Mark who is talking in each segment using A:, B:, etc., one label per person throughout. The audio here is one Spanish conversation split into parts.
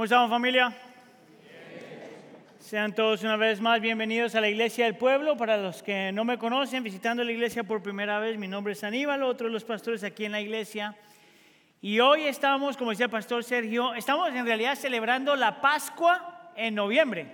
A: ¿Cómo estamos familia? Sean todos una vez más bienvenidos a la Iglesia del Pueblo. Para los que no me conocen, visitando la iglesia por primera vez, mi nombre es Aníbal, otro de los pastores aquí en la iglesia. Y hoy estamos, como decía el pastor Sergio, estamos en realidad celebrando la Pascua en noviembre.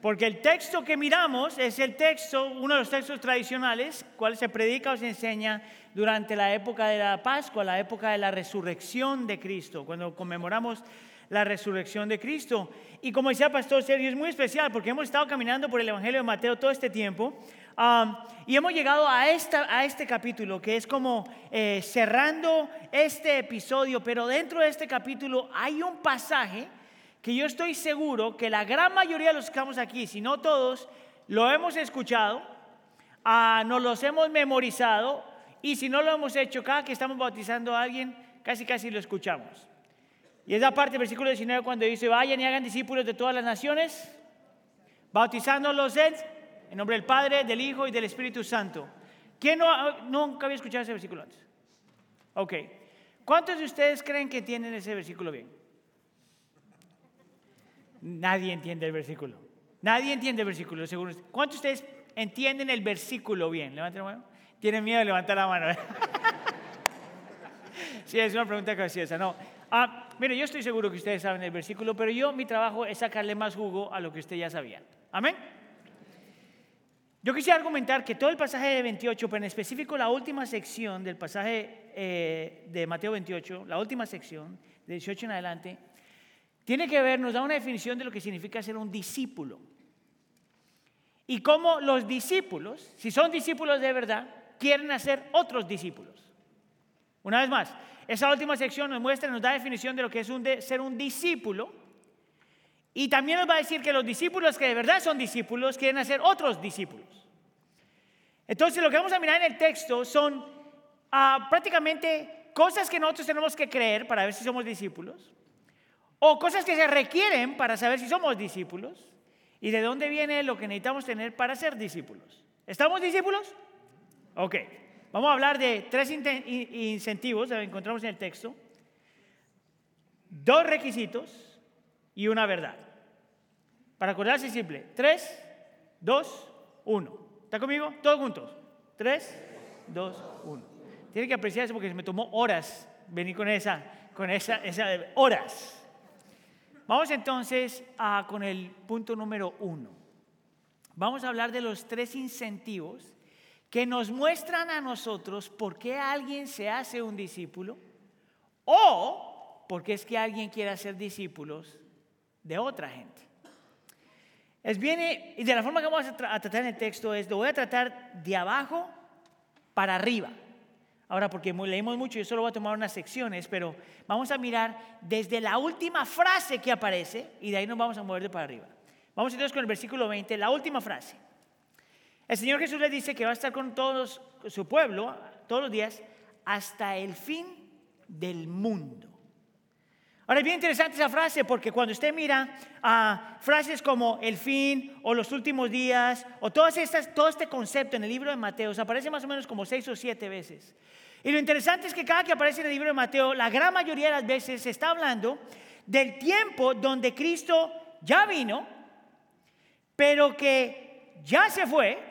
A: Porque el texto que miramos es el texto, uno de los textos tradicionales, cual se predica o se enseña durante la época de la Pascua, la época de la resurrección de Cristo, cuando conmemoramos la resurrección de Cristo. Y como decía pastor Sergio, es muy especial porque hemos estado caminando por el Evangelio de Mateo todo este tiempo um, y hemos llegado a, esta, a este capítulo que es como eh, cerrando este episodio, pero dentro de este capítulo hay un pasaje que yo estoy seguro que la gran mayoría de los que estamos aquí, si no todos, lo hemos escuchado, uh, nos los hemos memorizado y si no lo hemos hecho, cada que estamos bautizando a alguien, casi casi lo escuchamos. Y esa parte del versículo 19 cuando dice, vayan y hagan discípulos de todas las naciones, bautizándolos en, en nombre del Padre, del Hijo y del Espíritu Santo. ¿Quién no, nunca había escuchado ese versículo antes? Ok. ¿Cuántos de ustedes creen que entienden ese versículo bien? Nadie entiende el versículo. Nadie entiende el versículo, seguro. ¿Cuántos de ustedes entienden el versículo bien? Levanten la mano. Tienen miedo de levantar la mano. sí, es una pregunta graciosa. No. Ah, mire, yo estoy seguro que ustedes saben el versículo, pero yo mi trabajo es sacarle más jugo a lo que usted ya sabía. Amén. Yo quisiera argumentar que todo el pasaje de 28, pero en específico la última sección del pasaje eh, de Mateo 28, la última sección, de 18 en adelante, tiene que ver, nos da una definición de lo que significa ser un discípulo. Y cómo los discípulos, si son discípulos de verdad, quieren hacer otros discípulos. Una vez más, esa última sección nos muestra, nos da definición de lo que es ser un discípulo. Y también nos va a decir que los discípulos que de verdad son discípulos quieren hacer otros discípulos. Entonces lo que vamos a mirar en el texto son ah, prácticamente cosas que nosotros tenemos que creer para ver si somos discípulos, o cosas que se requieren para saber si somos discípulos, y de dónde viene lo que necesitamos tener para ser discípulos. ¿Estamos discípulos? Ok. Vamos a hablar de tres incentivos, que encontramos en el texto, dos requisitos y una verdad. Para acordarse simple, tres, dos, uno. ¿Está conmigo? Todos juntos. Tres, dos, uno. Tiene que apreciar eso porque me tomó horas venir con esa, con esa, esa horas. Vamos entonces con el punto número uno. Vamos a hablar de los tres incentivos que nos muestran a nosotros por qué alguien se hace un discípulo o porque es que alguien quiere hacer discípulos de otra gente. Es bien, y de la forma que vamos a, tratar en el texto es, lo voy a tratar de abajo para arriba. Ahora, porque leímos mucho, yo solo voy a tomar unas secciones, pero vamos a mirar desde la última frase que aparece y de ahí nos vamos a mover de para arriba. Vamos entonces con el versículo 20, la última frase. El Señor Jesús le dice que va a estar con todos su pueblo todos los días hasta el fin del mundo. Ahora es bien interesante esa frase porque cuando usted mira a frases como el fin o los últimos días o todas estas, todo este concepto en el libro de Mateo aparece más o menos como seis o siete veces. Y lo interesante es que cada que aparece en el libro de Mateo, la gran mayoría de las veces se está hablando del tiempo donde Cristo ya vino, pero que ya se fue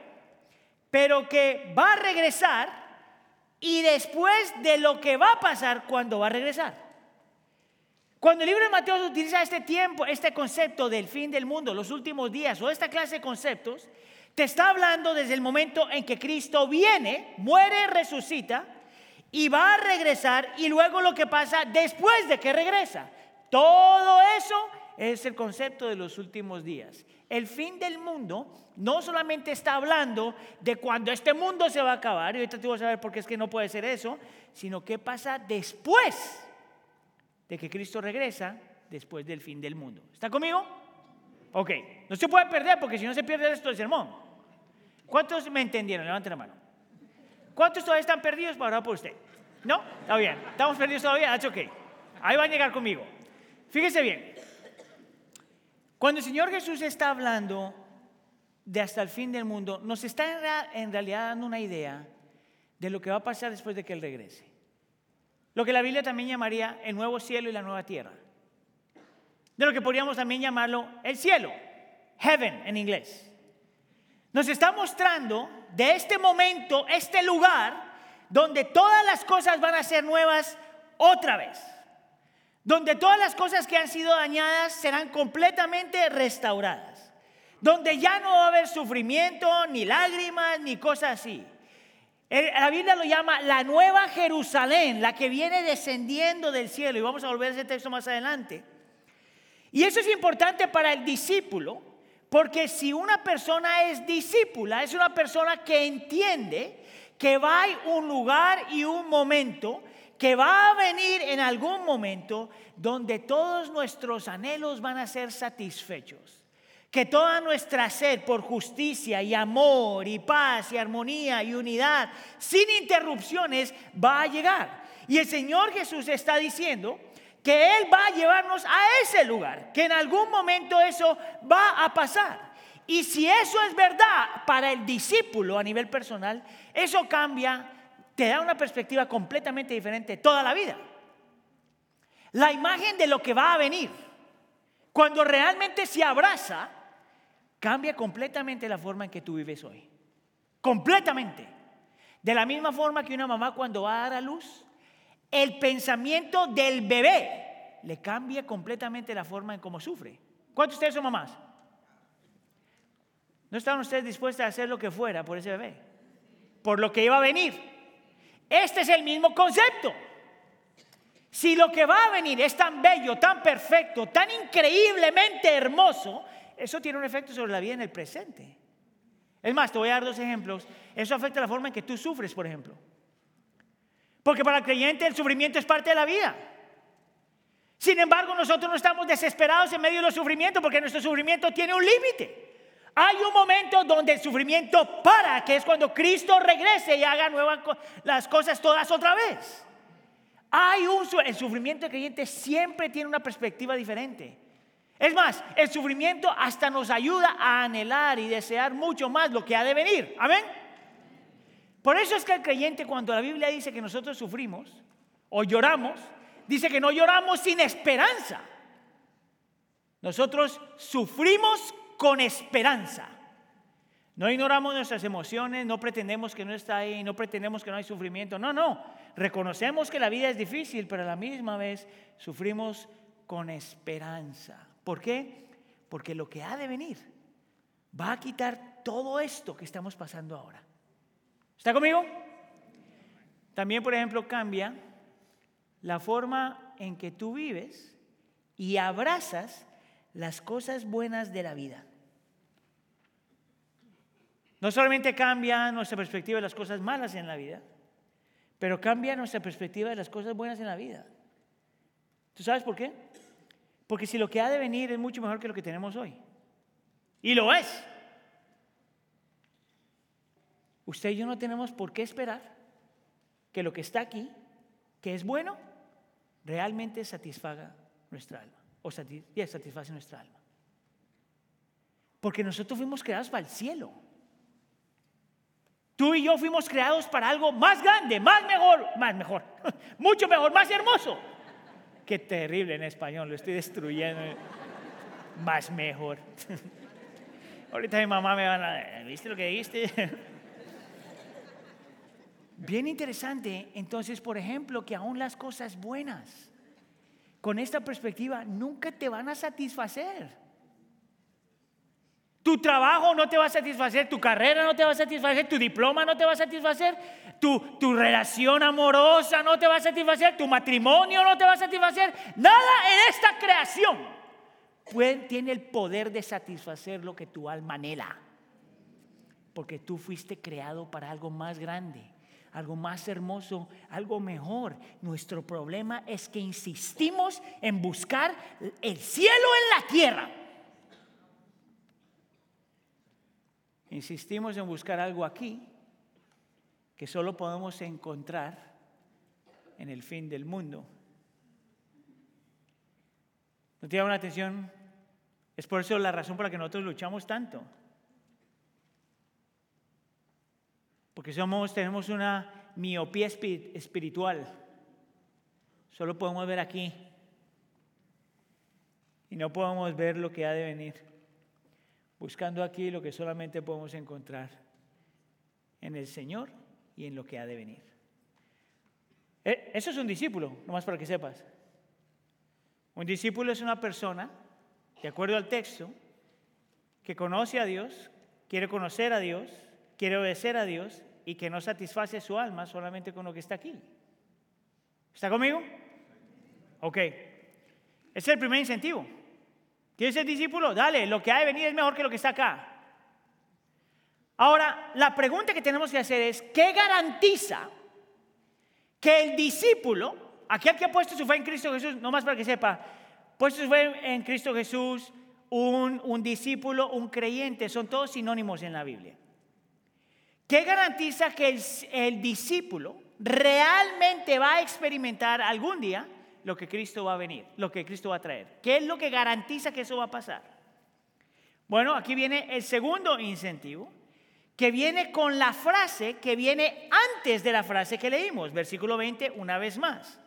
A: pero que va a regresar y después de lo que va a pasar cuando va a regresar. Cuando el libro de Mateo utiliza este tiempo, este concepto del fin del mundo, los últimos días o esta clase de conceptos, te está hablando desde el momento en que Cristo viene, muere, resucita y va a regresar y luego lo que pasa después de que regresa. Todo eso es el concepto de los últimos días. El fin del mundo no solamente está hablando de cuando este mundo se va a acabar, y ahorita te voy a saber por qué es que no puede ser eso, sino qué pasa después de que Cristo regresa, después del fin del mundo. ¿Está conmigo? Ok, no se puede perder porque si no se pierde esto del sermón. ¿Cuántos me entendieron? Levanten la mano. ¿Cuántos todavía están perdidos para por usted? ¿No? Está bien. ¿Estamos perdidos todavía? That's ok. Ahí va a llegar conmigo. Fíjese bien. Cuando el Señor Jesús está hablando de hasta el fin del mundo, nos está en realidad dando una idea de lo que va a pasar después de que Él regrese. Lo que la Biblia también llamaría el nuevo cielo y la nueva tierra. de lo que podríamos también llamarlo el cielo, heaven en inglés. Nos está mostrando de este momento, este lugar, donde todas las cosas van a ser nuevas otra vez. Donde todas las cosas que han sido dañadas serán completamente restauradas. Donde ya no va a haber sufrimiento, ni lágrimas, ni cosas así. La Biblia lo llama la nueva Jerusalén, la que viene descendiendo del cielo. Y vamos a volver a ese texto más adelante. Y eso es importante para el discípulo, porque si una persona es discípula, es una persona que entiende que va a un lugar y un momento, que va a venir en algún momento donde todos nuestros anhelos van a ser satisfechos. Que toda nuestra sed por justicia y amor y paz y armonía y unidad, sin interrupciones, va a llegar. Y el Señor Jesús está diciendo que Él va a llevarnos a ese lugar, que en algún momento eso va a pasar. Y si eso es verdad para el discípulo a nivel personal, eso cambia, te da una perspectiva completamente diferente toda la vida. La imagen de lo que va a venir, cuando realmente se abraza, cambia completamente la forma en que tú vives hoy. Completamente. De la misma forma que una mamá cuando va a dar a luz, el pensamiento del bebé le cambia completamente la forma en cómo sufre. ¿Cuántos de ustedes son mamás? ¿No estaban ustedes dispuestos a hacer lo que fuera por ese bebé? Por lo que iba a venir. Este es el mismo concepto. Si lo que va a venir es tan bello, tan perfecto, tan increíblemente hermoso, eso tiene un efecto sobre la vida en el presente. Es más, te voy a dar dos ejemplos. Eso afecta la forma en que tú sufres, por ejemplo. Porque para el creyente el sufrimiento es parte de la vida. Sin embargo, nosotros no estamos desesperados en medio del sufrimiento porque nuestro sufrimiento tiene un límite. Hay un momento donde el sufrimiento para, que es cuando Cristo regrese y haga nuevas las cosas todas otra vez. Hay un el sufrimiento del creyente siempre tiene una perspectiva diferente. Es más, el sufrimiento hasta nos ayuda a anhelar y desear mucho más lo que ha de venir. Amén. Por eso es que el creyente cuando la Biblia dice que nosotros sufrimos o lloramos, dice que no lloramos sin esperanza. Nosotros sufrimos con esperanza. No ignoramos nuestras emociones, no pretendemos que no está ahí, no pretendemos que no hay sufrimiento. No, no. Reconocemos que la vida es difícil, pero a la misma vez sufrimos con esperanza. ¿Por qué? Porque lo que ha de venir va a quitar todo esto que estamos pasando ahora. ¿Está conmigo? También, por ejemplo, cambia la forma en que tú vives y abrazas las cosas buenas de la vida. No solamente cambia nuestra perspectiva de las cosas malas en la vida, pero cambia nuestra perspectiva de las cosas buenas en la vida. ¿Tú sabes por qué? Porque si lo que ha de venir es mucho mejor que lo que tenemos hoy. Y lo es. Usted y yo no tenemos por qué esperar que lo que está aquí, que es bueno, realmente satisfaga nuestra alma o satisface nuestra alma. Porque nosotros fuimos creados para el cielo. Tú y yo fuimos creados para algo más grande, más mejor, más mejor, mucho mejor, más hermoso. Qué terrible en español, lo estoy destruyendo. Más mejor. Ahorita mi mamá me va a... ¿Viste lo que dijiste? Bien interesante, entonces, por ejemplo, que aún las cosas buenas, con esta perspectiva, nunca te van a satisfacer. Tu trabajo no te va a satisfacer, tu carrera no te va a satisfacer, tu diploma no te va a satisfacer, tu, relación amorosa no te va a satisfacer, tu matrimonio no te va a satisfacer. Nada en esta creación tiene el poder de satisfacer lo que tu alma anhela. Porque tú fuiste creado para algo más grande algo más hermoso, algo mejor. Nuestro problema es que insistimos en buscar el cielo en la tierra. Insistimos en buscar algo aquí que solo podemos encontrar en el fin del mundo. ¿No te llama la atención? Es por eso la razón por la que nosotros luchamos tanto. Porque somos, tenemos una miopía espiritual. Solo podemos ver aquí. y no podemos ver lo que ha de venir, buscando aquí lo que solamente podemos encontrar en el Señor y en lo que ha de venir. Eh, eso es un discípulo, nomás para que sepas. Un discípulo es una persona, de acuerdo al texto, que conoce a Dios, quiere conocer a Dios, quiere obedecer a Dios y que no satisface su alma solamente con lo que está aquí. ¿Está conmigo? Ok. Ese es el primer incentivo. ¿Quieres ser discípulo? Dale, lo que ha de venir es mejor que lo que está acá. Ahora, la pregunta que tenemos que hacer es, ¿qué garantiza que el discípulo, aquel que ha puesto su fe en Cristo Jesús, no más para que sepa, puesto su fe en Cristo Jesús, un, un discípulo, un creyente, son todos sinónimos en la Biblia. ¿Qué garantiza que el, el discípulo realmente va a experimentar algún día lo que Cristo va a venir, lo que Cristo va a traer? ¿Qué es lo que garantiza que eso va a pasar? Bueno, aquí viene el segundo incentivo, que viene con la frase que viene antes de la frase que leímos, versículo 20, una vez más.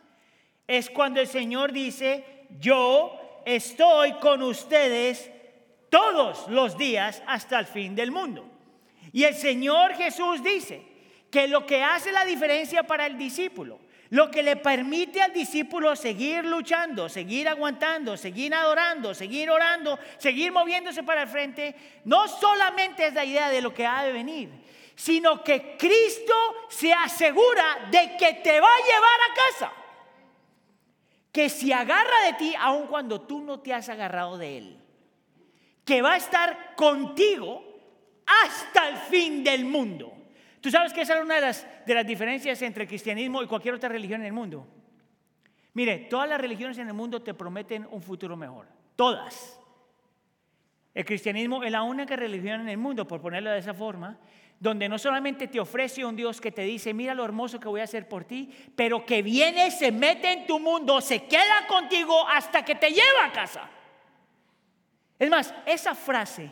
A: Es cuando el Señor dice, yo estoy con ustedes todos los días hasta el fin del mundo. Y el Señor Jesús dice que lo que hace la diferencia para el discípulo, lo que le permite al discípulo seguir luchando, seguir aguantando, seguir adorando, seguir orando, seguir moviéndose para el frente, no solamente es la idea de lo que ha de venir, sino que Cristo se asegura de que te va a llevar a casa. Que se agarra de ti aun cuando tú no te has agarrado de Él. Que va a estar contigo hasta el fin del mundo. Tú sabes que esa es una de las, de las diferencias entre cristianismo y cualquier otra religión en el mundo. Mire, todas las religiones en el mundo te prometen un futuro mejor. Todas. El cristianismo es la única religión en el mundo, por ponerlo de esa forma, donde no solamente te ofrece un Dios que te dice, mira lo hermoso que voy a hacer por ti, pero que viene, se mete en tu mundo, se queda contigo hasta que te lleva a casa. Es más, esa frase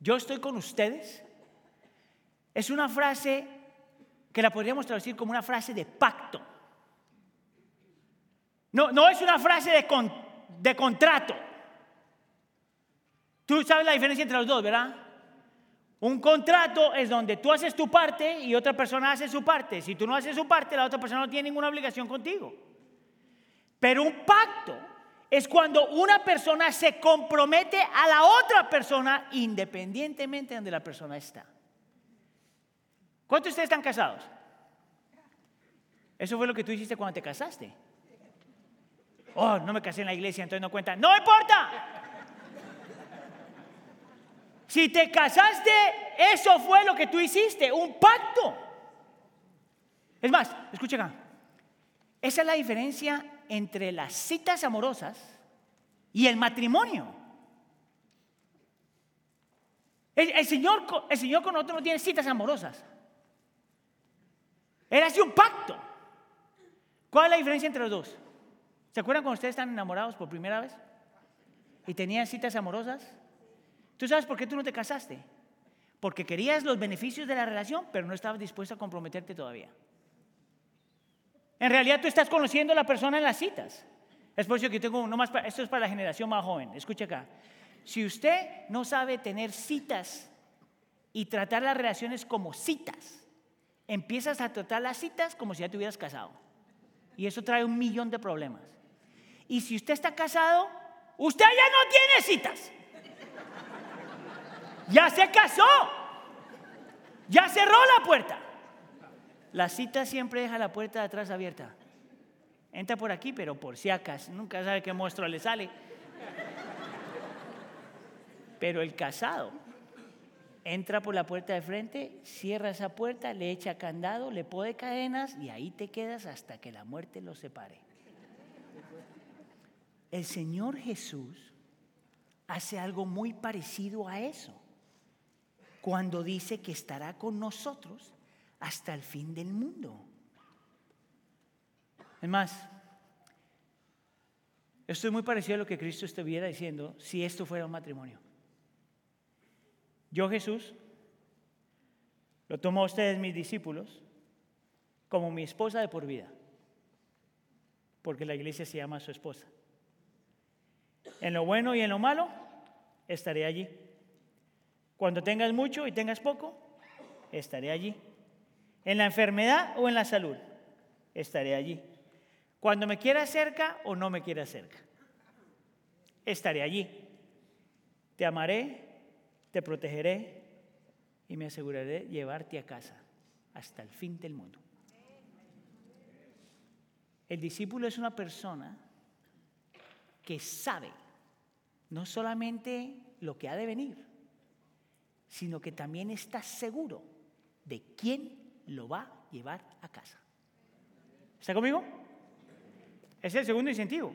A: yo estoy con ustedes, es una frase que la podríamos traducir como una frase de pacto. No, no es una frase de, de contrato. Tú sabes la diferencia entre los dos, ¿verdad? Un contrato es donde tú haces tu parte y otra persona hace su parte. Si tú no haces su parte, la otra persona no tiene ninguna obligación contigo. Pero un pacto es cuando una persona se compromete a la otra persona independientemente de donde la persona está. ¿Cuántos de ustedes están casados? Eso fue lo que tú hiciste cuando te casaste. Oh, no me casé en la iglesia, entonces no cuenta. No importa. Si te casaste, eso fue lo que tú hiciste, un pacto. Es más, escucha acá. Esa es la diferencia entre las citas amorosas y el matrimonio. El, Señor, el Señor con nosotros no tiene citas amorosas. Él hace un pacto. ¿Cuál es la diferencia entre los dos? ¿Se acuerdan cuando ustedes están enamorados por primera vez? ¿Y tenían citas amorosas? ¿Tú sabes por qué tú no te casaste? Porque querías los beneficios de la relación, pero no estabas dispuesto a comprometerte todavía. En realidad tú estás conociendo a la persona en las citas. Es por eso que tengo, no más, esto es para la generación más joven. Escucha acá. Si usted no sabe tener citas y tratar las relaciones como citas, empiezas a tratar las citas como si ya te hubieras casado. Y eso trae un millón de problemas. Y si usted está casado, usted ya no tiene citas. Ya se casó. Ya cerró la puerta. La cita siempre deja la puerta de atrás abierta. Entra por aquí, pero por si acaso, nunca sabe qué monstruo le sale. Pero el casado entra por la puerta de frente, cierra esa puerta, le echa candado, le pone cadenas y ahí te quedas hasta que la muerte los separe. El Señor Jesús hace algo muy parecido a eso cuando dice que estará con nosotros hasta el fin del mundo. Es más, esto es muy parecido a lo que Cristo estuviera diciendo si esto fuera un matrimonio. Yo Jesús lo tomo a ustedes, mis discípulos, como mi esposa de por vida, porque la iglesia se llama su esposa. En lo bueno y en lo malo, estaré allí. Cuando tengas mucho y tengas poco, estaré allí. En la enfermedad o en la salud, estaré allí. Cuando me quieras cerca o no me quieras cerca, estaré allí. Te amaré, te protegeré y me aseguraré de llevarte a casa hasta el fin del mundo. El discípulo es una persona que sabe no solamente lo que ha de venir, sino que también está seguro de quién lo va a llevar a casa. ¿Está conmigo? Es el segundo incentivo.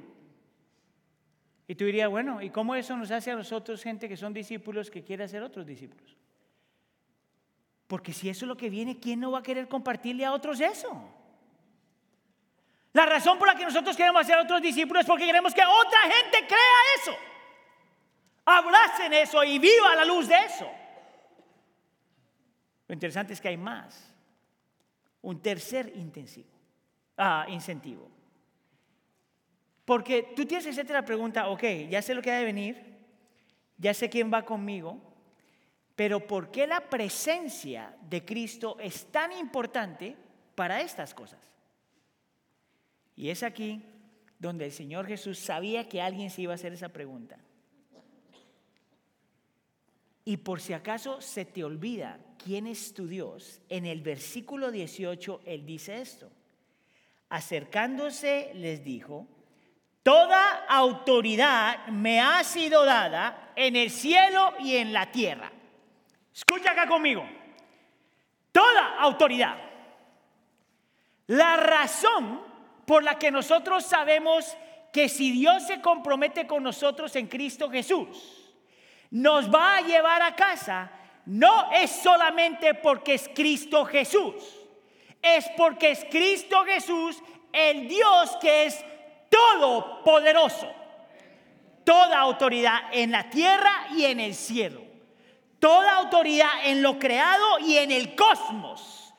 A: Y tú dirías, bueno, ¿y cómo eso nos hace a nosotros gente que son discípulos que quiere hacer otros discípulos? Porque si eso es lo que viene, ¿quién no va a querer compartirle a otros eso? La razón por la que nosotros queremos hacer otros discípulos es porque queremos que otra gente crea eso. Abracen eso y viva la luz de eso. Lo interesante es que hay más. Un tercer ah, incentivo. Porque tú tienes que hacerte la pregunta, ok, ya sé lo que ha de venir, ya sé quién va conmigo, pero ¿por qué la presencia de Cristo es tan importante para estas cosas? Y es aquí donde el Señor Jesús sabía que alguien se iba a hacer esa pregunta. Y por si acaso se te olvida quién es tu Dios, en el versículo 18 él dice esto. Acercándose les dijo, toda autoridad me ha sido dada en el cielo y en la tierra. Escucha acá conmigo. Toda autoridad. La razón por la que nosotros sabemos que si Dios se compromete con nosotros en Cristo Jesús, nos va a llevar a casa, no es solamente porque es Cristo Jesús, es porque es Cristo Jesús el Dios que es todopoderoso. Toda autoridad en la tierra y en el cielo. Toda autoridad en lo creado y en el cosmos.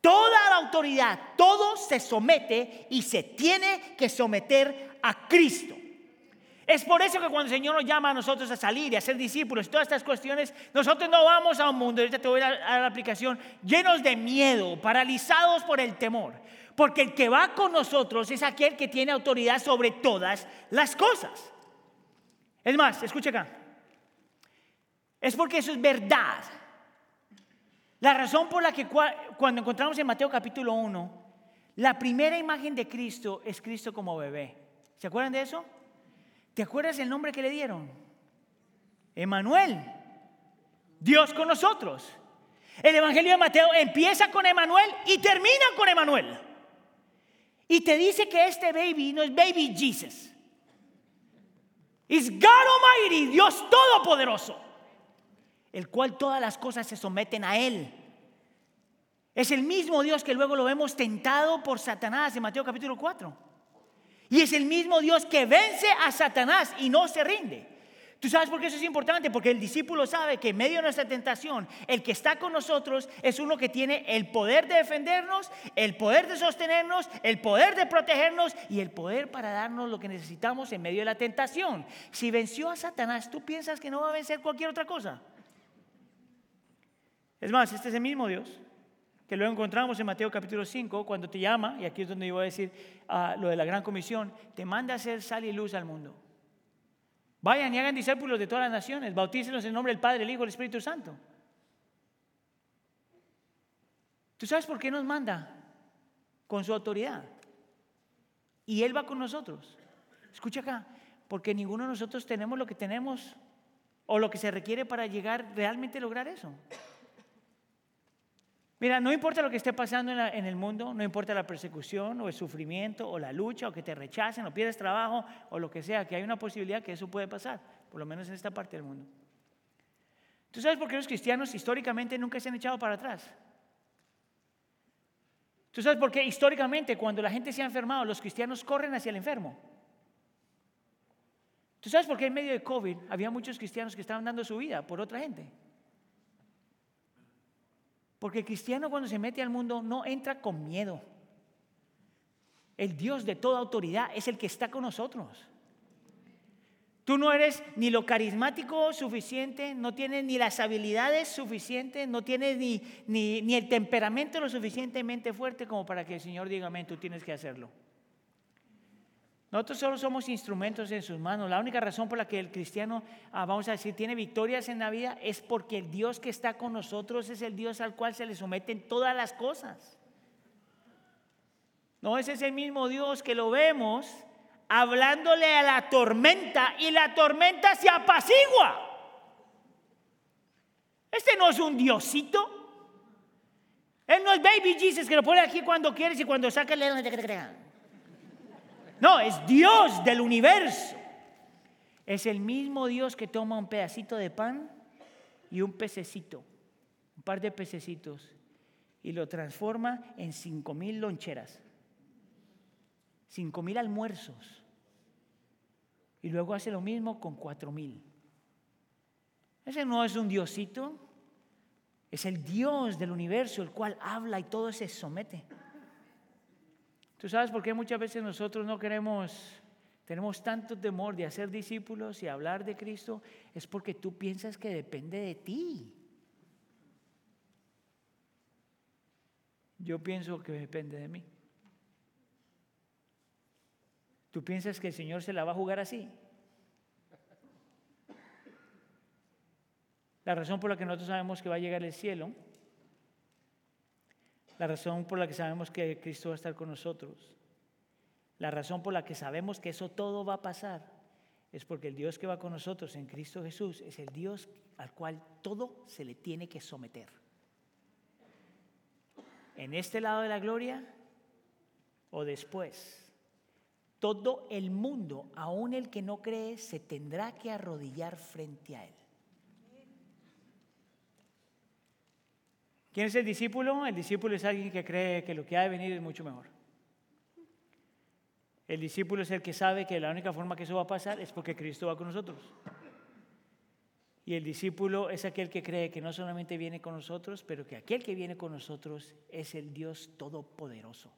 A: Toda la autoridad, todo se somete y se tiene que someter a Cristo. Es por eso que cuando el Señor nos llama a nosotros a salir y a ser discípulos todas estas cuestiones, nosotros no vamos a un mundo, ahorita te voy a, a la aplicación, llenos de miedo, paralizados por el temor. Porque el que va con nosotros es aquel que tiene autoridad sobre todas las cosas. Es más, escucha acá. Es porque eso es verdad. La razón por la que cuando encontramos en Mateo capítulo 1, la primera imagen de Cristo es Cristo como bebé. ¿Se acuerdan de eso? ¿Te acuerdas el nombre que le dieron? Emanuel. Dios con nosotros. El Evangelio de Mateo empieza con Emanuel y termina con Emanuel. Y te dice que este baby no es baby Jesus. Es God Almighty, Dios Todopoderoso, el cual todas las cosas se someten a Él. Es el mismo Dios que luego lo vemos tentado por Satanás en Mateo capítulo 4. Y es el mismo Dios que vence a Satanás y no se rinde. ¿Tú sabes por qué eso es importante? Porque el discípulo sabe que en medio de nuestra tentación, el que está con nosotros es uno que tiene el poder de defendernos, el poder de sostenernos, el poder de protegernos y el poder para darnos lo que necesitamos en medio de la tentación. Si venció a Satanás, ¿tú piensas que no va a vencer cualquier otra cosa? Es más, este es el mismo Dios que luego encontramos en Mateo capítulo 5, cuando te llama, y aquí es donde yo voy a decir ah, lo de la gran comisión, te manda a hacer sal y luz al mundo. Vayan y hagan discípulos de todas las naciones, bautícenos en nombre del Padre, el Hijo y el Espíritu Santo. ¿Tú sabes por qué nos manda? Con su autoridad. Y Él va con nosotros. Escucha acá, porque ninguno de nosotros tenemos lo que tenemos o lo que se requiere para llegar realmente a lograr eso. Mira, no importa lo que esté pasando en, el mundo, no importa la persecución o el sufrimiento o la lucha o que te rechacen o pierdes trabajo o lo que sea, que hay una posibilidad que eso puede pasar, por lo menos en esta parte del mundo. ¿Tú sabes por qué los cristianos históricamente nunca se han echado para atrás? ¿Tú sabes por qué históricamente cuando la gente se ha enfermado los cristianos corren hacia el enfermo? ¿Tú sabes por qué en medio de COVID había muchos cristianos que estaban dando su vida por otra gente? Porque el cristiano cuando se mete al mundo no entra con miedo. El Dios de toda autoridad es el que está con nosotros. Tú no eres ni lo carismático suficiente, no tienes ni las habilidades suficientes, no tienes ni, ni, ni, el temperamento lo suficientemente fuerte como para que el Señor diga, amén, tú tienes que hacerlo. Nosotros solo somos instrumentos en sus manos. La única razón por la que el cristiano, ah, vamos a decir, tiene victorias en la vida es porque el Dios que está con nosotros es el Dios al cual se le someten todas las cosas. No, ese es el mismo Dios que lo vemos hablándole a la tormenta y la tormenta se apacigua. Este no es un diosito. Él no es baby Jesus que lo pone aquí cuando quieres y cuando saca el... No, es Dios del universo. Es el mismo Dios que toma un pedacito de pan y un pececito, un par de pececitos, y lo transforma en cinco mil loncheras, cinco mil almuerzos. Y luego hace lo mismo con cuatro mil. Ese no es un diosito, es el Dios del universo, el cual habla y todo se somete. ¿Tú sabes por qué muchas veces nosotros no queremos, tenemos tanto temor de hacer discípulos y hablar de Cristo? Es porque tú piensas que depende de ti. Yo pienso que depende de mí. ¿Tú piensas que el Señor se la va a jugar así? La razón por la que nosotros sabemos que va a llegar el cielo, la razón por la que sabemos que Cristo va a estar con nosotros, la razón por la que sabemos que eso todo va a pasar, es porque el Dios que va con nosotros en Cristo Jesús es el Dios al cual todo se le tiene que someter. En este lado de la gloria o después. Todo el mundo, aun el que no cree, se tendrá que arrodillar frente a Él. ¿Quién es el discípulo? El discípulo es alguien que cree que lo que ha de venir es mucho mejor. El discípulo es el que sabe que la única forma que eso va a pasar es porque Cristo va con nosotros. Y el discípulo es aquel que cree que no solamente viene con nosotros, pero que aquel que viene con nosotros es el Dios Todopoderoso.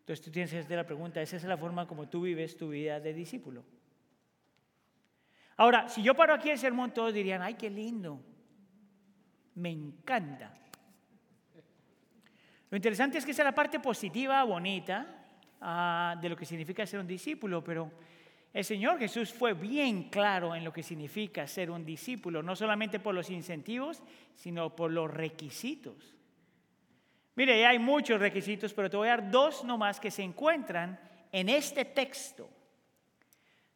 A: Entonces tú tienes que hacer la pregunta, ¿esa es la forma como tú vives tu vida de discípulo? Ahora, si yo paro aquí el sermón, todos dirían, ay, qué lindo, me encanta. Lo interesante es que esa es la parte positiva, bonita, ah, de lo que significa ser un discípulo, pero el Señor Jesús fue bien claro en lo que significa ser un discípulo, no solamente por los incentivos, sino por los requisitos. Mire, hay muchos requisitos, pero te voy a dar dos nomás que se encuentran en este texto.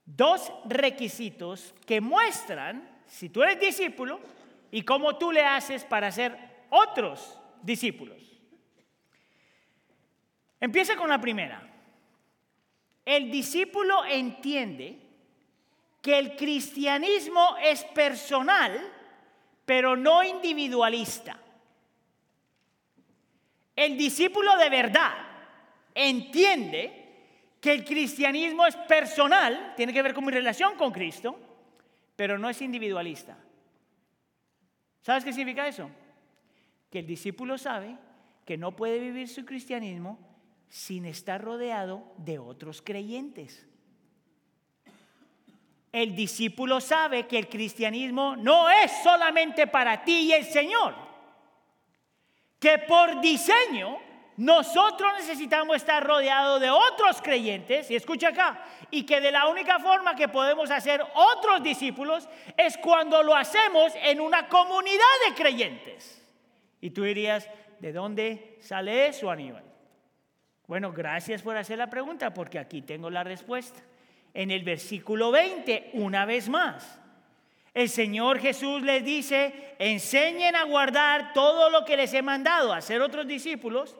A: Dos requisitos que muestran si tú eres discípulo y cómo tú le haces para ser otros discípulos. Empieza con la primera. El discípulo entiende que el cristianismo es personal, pero no individualista. El discípulo de verdad entiende que el cristianismo es personal, tiene que ver con mi relación con Cristo, pero no es individualista. ¿Sabes qué significa eso? Que el discípulo sabe que no puede vivir su cristianismo sin estar rodeado de otros creyentes. El discípulo sabe que el cristianismo no es solamente para ti y el Señor que por diseño nosotros necesitamos estar rodeados de otros creyentes, y escucha acá, y que de la única forma que podemos hacer otros discípulos es cuando lo hacemos en una comunidad de creyentes. Y tú dirías, ¿de dónde sale eso, Aníbal? Bueno, gracias por hacer la pregunta, porque aquí tengo la respuesta. En el versículo 20, una vez más. El Señor Jesús les dice, enseñen a guardar todo lo que les he mandado a hacer otros discípulos.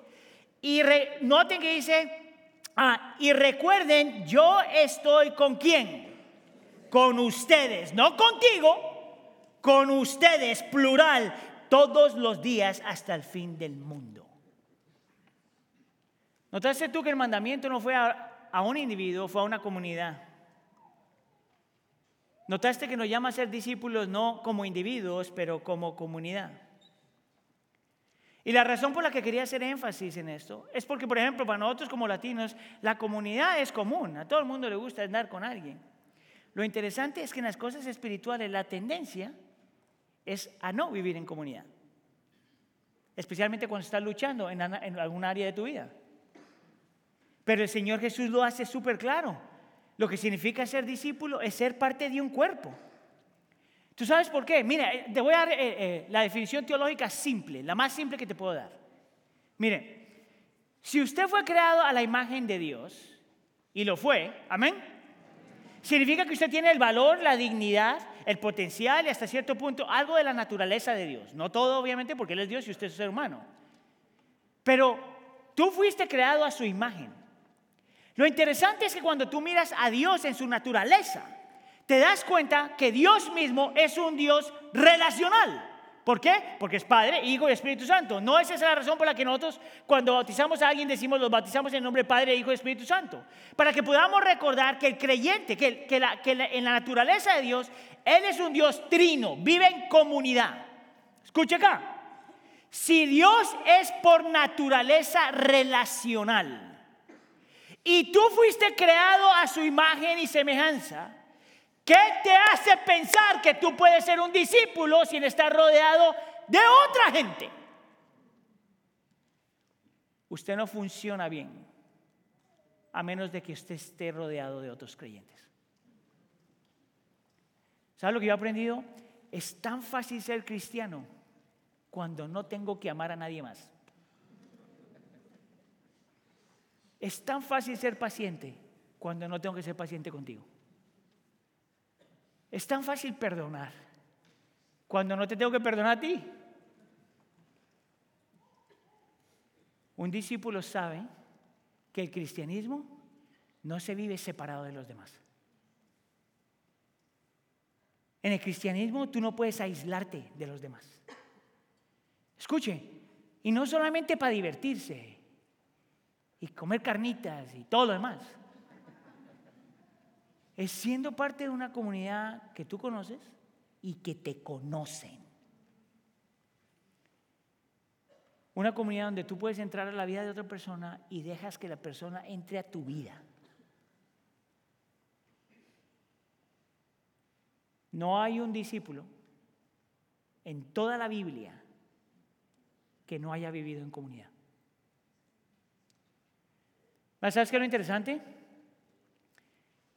A: Y noten que dice, ah, y recuerden, yo estoy con quién? Con ustedes, no contigo, con ustedes, plural, todos los días hasta el fin del mundo. ¿Notaste tú que el mandamiento no fue a, a un individuo, fue a una comunidad? Notaste que nos llama a ser discípulos no como individuos, pero como comunidad. Y la razón por la que quería hacer énfasis en esto es porque, por ejemplo, para nosotros como latinos, la comunidad es común. A todo el mundo le gusta andar con alguien. Lo interesante es que en las cosas espirituales la tendencia es a no vivir en comunidad. Especialmente cuando estás luchando en, en algún área de tu vida. Pero el Señor Jesús lo hace súper claro. Lo que significa ser discípulo es ser parte de un cuerpo. ¿Tú sabes por qué? Mira, eh, te voy a dar eh, eh, la definición teológica simple, la más simple que te puedo dar. Mire, si usted fue creado a la imagen de Dios, y lo fue, amén, significa que usted tiene el valor, la dignidad, el potencial y hasta cierto punto algo de la naturaleza de Dios. No todo, obviamente, porque Él es Dios y usted es un ser humano. Pero tú fuiste creado a su imagen. Lo interesante es que cuando tú miras a Dios en su naturaleza, te das cuenta que Dios mismo es un Dios relacional. ¿Por qué? Porque es Padre, Hijo y Espíritu Santo. No es esa la razón por la que nosotros cuando bautizamos a alguien decimos los bautizamos en nombre de Padre, Hijo y Espíritu Santo. Para que podamos recordar que el creyente, que, en la naturaleza de Dios, Él es un Dios trino, vive en comunidad. Escuche acá. Si Dios es por naturaleza relacional y tú fuiste creado a su imagen y semejanza, ¿Qué te hace pensar que tú puedes ser un discípulo sin estar rodeado de otra gente? Usted no funciona bien a menos de que usted esté rodeado de otros creyentes. ¿Sabes lo que yo he aprendido? Es tan fácil ser cristiano cuando no tengo que amar a nadie más. Es tan fácil ser paciente cuando no tengo que ser paciente contigo. Es tan fácil perdonar cuando no te tengo que perdonar a ti. Un discípulo sabe que el cristianismo no se vive separado de los demás. En el cristianismo tú no puedes aislarte de los demás. Escuche, y no solamente para divertirse y comer carnitas y todo lo demás es siendo parte de una comunidad que tú conoces y que te conocen. Una comunidad donde tú puedes entrar a la vida de otra persona y dejas que la persona entre a tu vida. No hay un discípulo en toda la Biblia que no haya vivido en comunidad. ¿Sabes qué es lo interesante?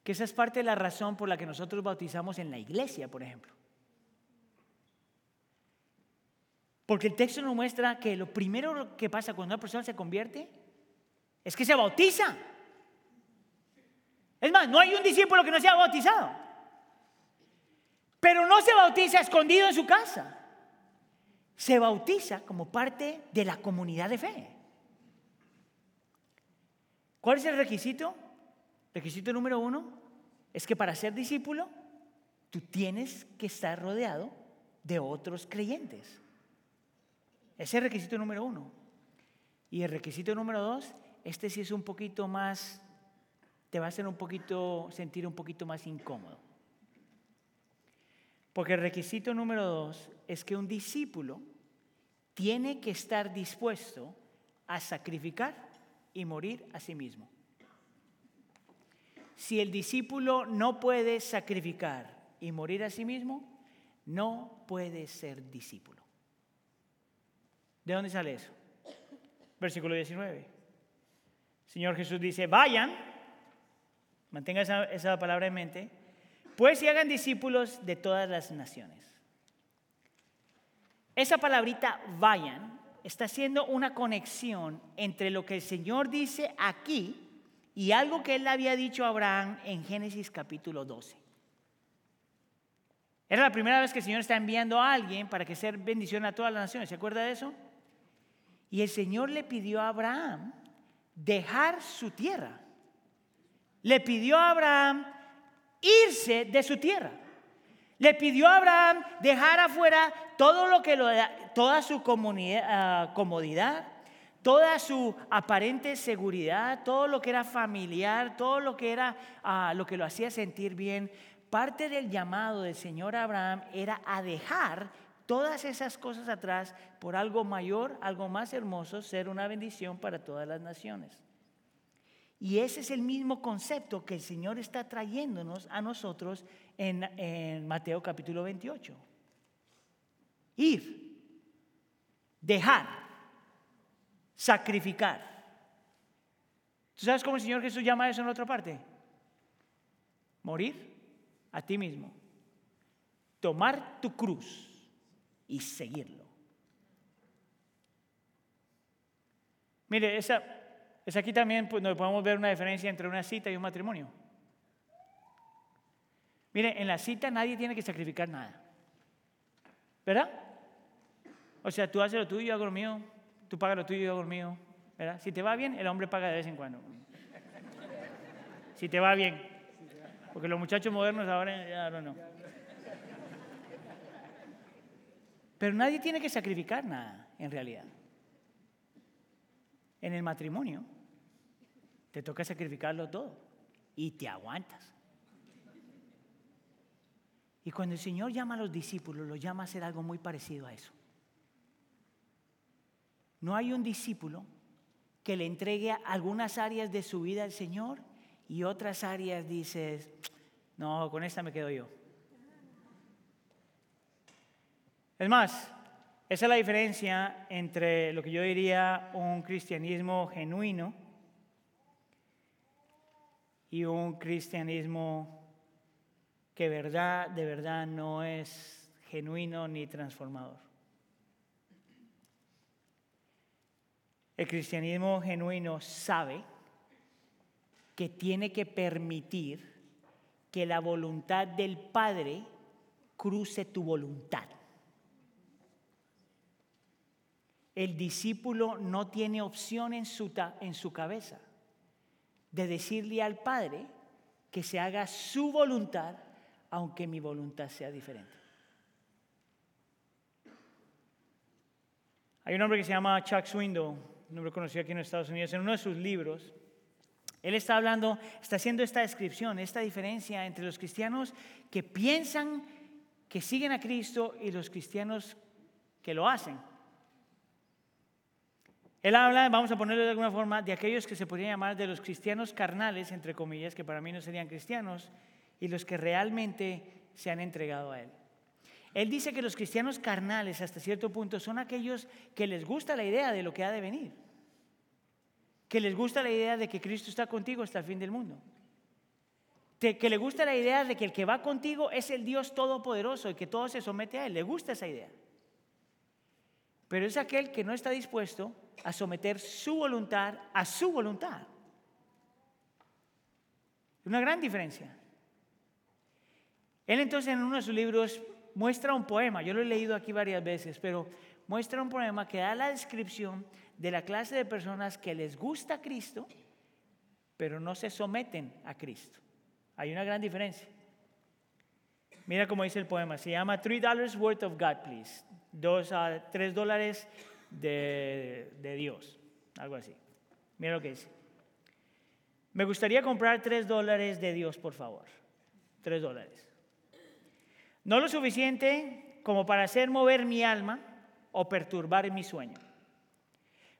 A: Que esa es parte de la razón por la que nosotros bautizamos en la iglesia, por ejemplo. Porque el texto nos muestra que lo primero que pasa cuando una persona se convierte es que se bautiza. Es más, no hay un discípulo que no se haya bautizado. Pero no se bautiza escondido en su casa. Se bautiza como parte de la comunidad de fe. ¿Cuál es el requisito? Requisito número uno es que para ser discípulo tú tienes que estar rodeado de otros creyentes. Ese es el requisito número uno. Y el requisito número dos, este sí es un poquito más, te va a hacer un poquito, sentir un poquito más incómodo. Porque el requisito número dos es que un discípulo tiene que estar dispuesto a sacrificar y morir a sí mismo si el discípulo no puede sacrificar y morir a sí mismo, no puede ser discípulo. ¿De dónde sale eso? Versículo 19. Señor Jesús dice, vayan, mantenga esa, esa palabra en mente, pues y hagan discípulos de todas las naciones. Esa palabrita vayan está haciendo una conexión entre lo que el Señor dice aquí y algo que él había dicho a Abraham en Génesis capítulo 12. Era la primera vez que el Señor está enviando a alguien para que sea bendición a todas las naciones. ¿Se acuerda de eso? Y el Señor le pidió a Abraham dejar su tierra. Le pidió a Abraham irse de su tierra. Le pidió a Abraham dejar afuera todo lo que lo, toda su ah, comodidad, toda su aparente seguridad, todo lo que era familiar, todo lo que era ah, lo que lo hacía sentir bien, parte del llamado del Señor Abraham era a dejar todas esas cosas atrás por algo mayor, algo más hermoso, ser una bendición para todas las naciones. Y ese es el mismo concepto que el Señor está trayéndonos a nosotros en, en Mateo capítulo 28. Ir, dejar, sacrificar. ¿Tú sabes cómo el Señor Jesús llama eso en otra parte? Morir a ti mismo. Tomar tu cruz y seguirlo. Mire, esa, es aquí también pues, podemos ver una diferencia entre una cita y un matrimonio. Mire, en la cita nadie tiene que sacrificar nada. ¿Verdad? O sea, tú haces lo tuyo, yo hago lo mío, tú pagas lo tuyo, yo hago lo mío. ¿Verdad? Si te va bien, el hombre paga de vez en cuando. Si te va bien. Porque los muchachos modernos ahora ya no. Pero nadie tiene que sacrificar nada, en realidad. En el matrimonio, te toca sacrificarlo todo y te aguantas. Y cuando el Señor llama a los discípulos, lo llama a hacer algo muy parecido a eso. No hay un discípulo que le entregue algunas áreas de su vida al Señor y otras áreas dices, no, con esta me quedo yo. Es más, esa es la diferencia entre lo que yo diría un cristianismo genuino y un cristianismo que verdad, de verdad no es genuino ni transformador. El cristianismo genuino sabe que tiene que permitir que la voluntad del Padre cruce tu voluntad. El discípulo no tiene opción en su, en su cabeza de decirle al Padre que se haga su voluntad, aunque mi voluntad sea diferente. Hay un hombre que se llama Chuck Swindoll, un hombre conocido aquí en Estados Unidos, en uno de sus libros, él está hablando, está haciendo esta descripción, esta diferencia entre los cristianos que piensan que siguen a Cristo y los cristianos que lo hacen. Él habla, vamos a ponerlo de alguna forma, de aquellos que se podrían llamar de los cristianos carnales, entre comillas, que para mí no serían cristianos, y los que realmente se han entregado a Él. Él dice que los cristianos carnales, hasta cierto punto, son aquellos que les gusta la idea de lo que ha de venir, que les gusta la idea de que Cristo está contigo hasta el fin del mundo, que le gusta la idea de que el que va contigo es el Dios todopoderoso y que todo se somete a Él. Le gusta esa idea. Pero es aquel que no está dispuesto a someter su voluntad a su voluntad. Una gran diferencia. Él entonces en uno de sus libros muestra un poema, yo lo he leído aquí varias veces, pero muestra un poema que da la descripción de la clase de personas que les gusta Cristo, pero no se someten a Cristo. Hay una gran diferencia. Mira cómo dice el poema, se llama Three Dollars Worth of God, Please. Dos a tres dólares de, Dios, algo así. Mira lo que dice. Me gustaría comprar tres dólares de Dios, por favor. Tres dólares. No lo suficiente como para hacer mover mi alma o perturbar mi sueño,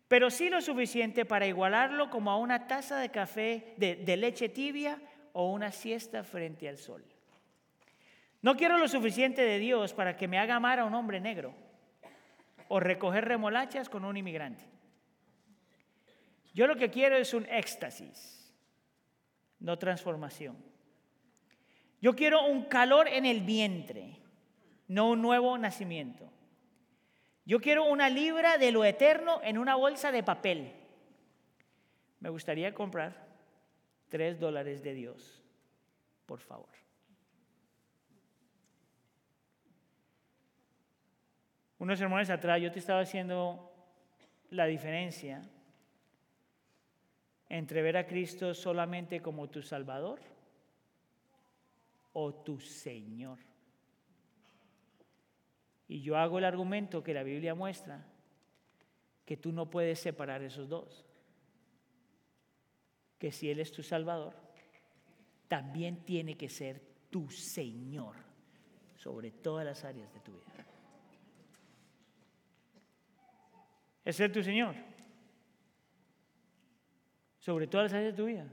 A: pero sí lo suficiente para igualarlo como a una taza de café de, leche tibia o una siesta frente al sol. No quiero lo suficiente de Dios para que me haga amar a un hombre negro o recoger remolachas con un inmigrante. Yo lo que quiero es un éxtasis, no transformación. Yo quiero un calor en el vientre, no un nuevo nacimiento. Yo quiero una libra de lo eterno en una bolsa de papel. Me gustaría comprar tres dólares de Dios, por favor. unos sermones atrás yo te estaba haciendo la diferencia entre ver a Cristo solamente como tu Salvador o tu Señor. Y yo hago el argumento que la Biblia muestra que tú no puedes separar esos dos. Que si Él es tu Salvador, también tiene que ser tu Señor sobre todas las áreas de tu vida. es ser tu Señor. Sobre todas las áreas de tu vida.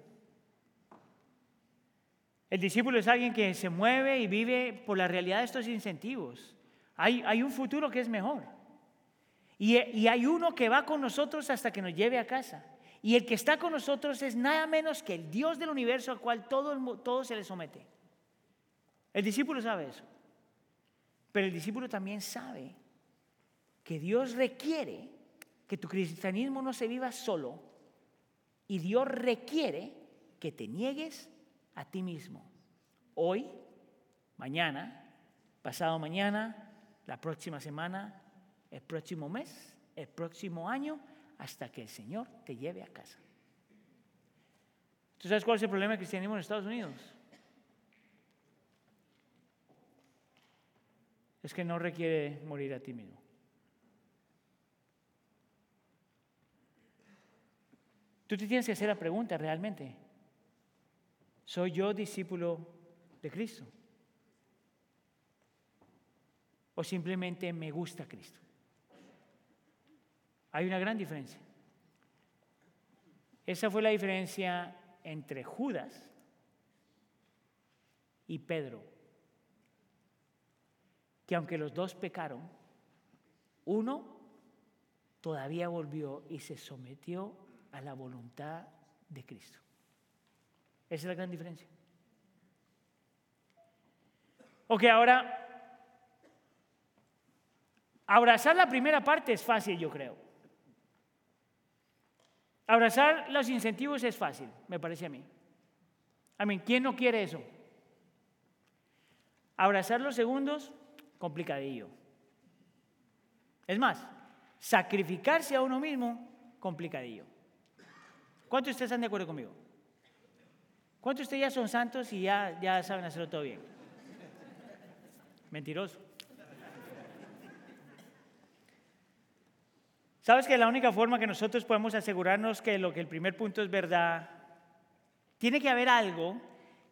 A: El discípulo es alguien que se mueve y vive por la realidad de estos incentivos. Hay, hay un futuro que es mejor. Y, y hay uno que va con nosotros hasta que nos lleve a casa. Y el que está con nosotros es nada menos que el Dios del universo al cual todo, todo se le somete. El discípulo sabe eso. Pero el discípulo también sabe que Dios requiere que tu cristianismo no se viva solo y Dios requiere que te niegues a ti mismo. Hoy, mañana, pasado mañana, la próxima semana, el próximo mes, el próximo año, hasta que el Señor te lleve a casa. ¿Tú sabes cuál es el problema del cristianismo en Estados Unidos? Es que no requiere morir a ti mismo. Tú te tienes que hacer la pregunta realmente. ¿Soy yo discípulo de Cristo? ¿O simplemente me gusta Cristo? Hay una gran diferencia. Esa fue la diferencia entre Judas y Pedro. Que aunque los dos pecaron, uno todavía volvió y se sometió a la voluntad de Cristo. Esa es la gran diferencia. Ok, ahora, abrazar la primera parte es fácil, yo creo. Abrazar los incentivos es fácil, me parece a mí. A mí, ¿quién no quiere eso? Abrazar los segundos, complicadillo. Es más, sacrificarse a uno mismo, complicadillo. ¿Cuántos de ustedes están de acuerdo conmigo? ¿Cuántos de ustedes ya son santos y ya, ya saben hacerlo todo bien? Mentiroso. ¿Sabes que la única forma que nosotros podemos asegurarnos que lo que el primer punto es verdad, tiene que haber algo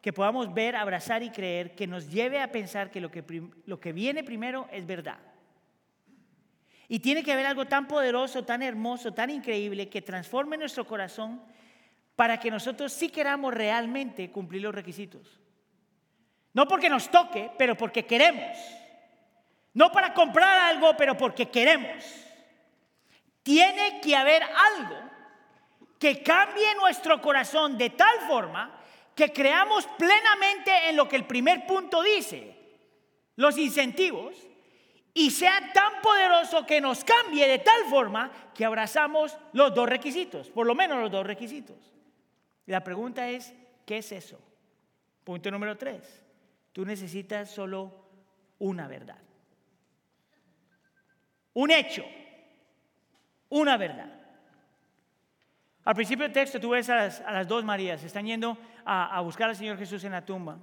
A: que podamos ver, abrazar y creer que nos lleve a pensar que lo que, lo que viene primero es verdad? Y tiene que haber algo tan poderoso, tan hermoso, tan increíble que transforme nuestro corazón para que nosotros sí queramos realmente cumplir los requisitos. No porque nos toque, pero porque queremos. No para comprar algo, pero porque queremos. Tiene que haber algo que cambie nuestro corazón de tal forma que creamos plenamente en lo que el primer punto dice, los incentivos, y sea tan poderoso que nos cambie de tal forma que abrazamos los dos requisitos, por lo menos los dos requisitos. La pregunta es, ¿qué es eso? Punto número tres. Tú necesitas solo una verdad. Un hecho. Una verdad. Al principio del texto tú ves a las, dos Marías, están yendo a, buscar al Señor Jesús en la tumba.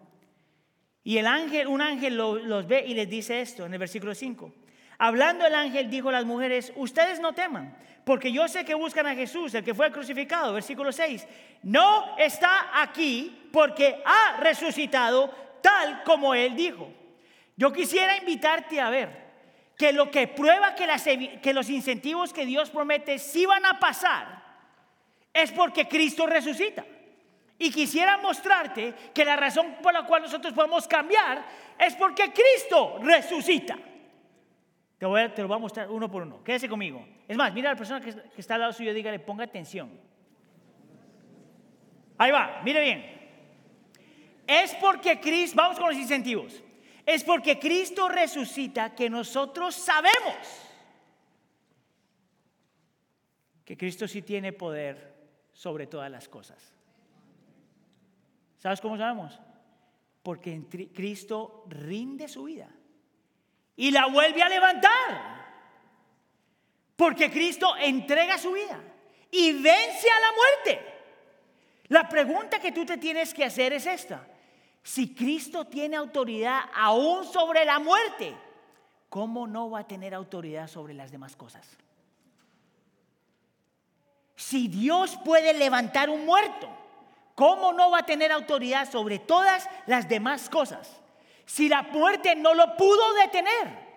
A: Y el ángel, un ángel los ve y les dice esto en el versículo 5. Hablando el ángel dijo a las mujeres, ustedes no teman, porque yo sé que buscan a Jesús, el que fue crucificado. Versículo 6. No está aquí porque ha resucitado tal como él dijo. Yo quisiera invitarte a ver que lo que prueba que, que los incentivos que Dios promete sí van a pasar es porque Cristo resucita. Y quisiera mostrarte que la razón por la cual nosotros podemos cambiar es porque Cristo resucita. Te, voy a, te lo voy a mostrar uno por uno. Quédese conmigo. Es más, mira a la persona que, está al lado suyo y dígale, ponga atención. Ahí va, mire bien. Es porque Cristo, vamos con los incentivos. Es porque Cristo resucita que nosotros sabemos que Cristo sí tiene poder sobre todas las cosas. ¿Sabes cómo sabemos? Porque Cristo rinde su vida y la vuelve a levantar. Porque Cristo entrega su vida y vence a la muerte. La pregunta que tú te tienes que hacer es esta. Si Cristo tiene autoridad aún sobre la muerte, ¿cómo no va a tener autoridad sobre las demás cosas? Si Dios puede levantar un muerto, ¿cómo no va a tener autoridad sobre todas las demás cosas? Si la muerte no lo pudo detener?